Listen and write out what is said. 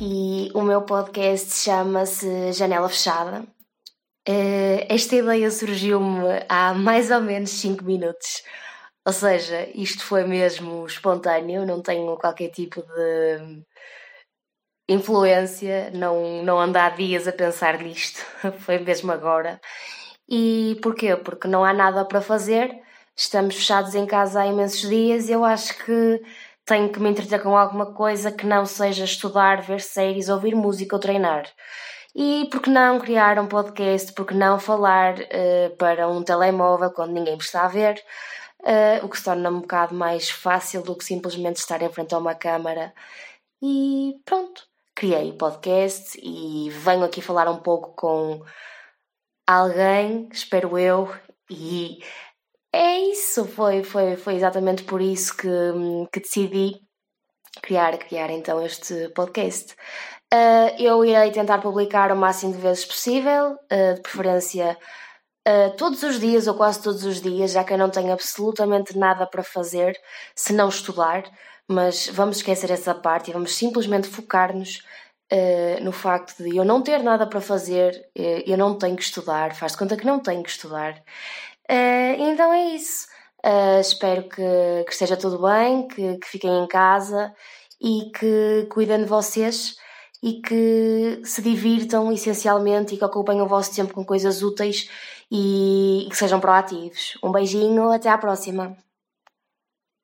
e o meu podcast chama-se Janela Fechada. Eh, esta ideia surgiu-me há mais ou menos 5 minutos. Ou seja, isto foi mesmo espontâneo, não tenho qualquer tipo de influência, não, não há dias a pensar nisto, foi mesmo agora. E porquê? Porque não há nada para fazer, estamos fechados em casa há imensos dias e eu acho que tenho que me entreter com alguma coisa que não seja estudar, ver séries, ouvir música ou treinar. E por que não criar um podcast? Por que não falar uh, para um telemóvel quando ninguém me está a ver? Uh, o que se torna um bocado mais fácil do que simplesmente estar em frente a uma câmara. E pronto, criei o podcast e venho aqui falar um pouco com alguém, espero eu, e é isso, foi, foi, foi exatamente por isso que, que decidi criar, criar então este podcast. Uh, eu irei tentar publicar o máximo de vezes possível, uh, de preferência uh, todos os dias ou quase todos os dias, já que eu não tenho absolutamente nada para fazer se não estudar, mas vamos esquecer essa parte e vamos simplesmente focar-nos no facto de eu não ter nada para fazer, eu não tenho que estudar, faz de conta que não tenho que estudar. Uh, então é isso. Uh, espero que, que, esteja tudo bem, que, que, fiquem em casa e que cuidem de vocês e que se divirtam essencialmente e que ocupem o vosso tempo com coisas úteis e, e que sejam proativos. Um beijinho, até à próxima.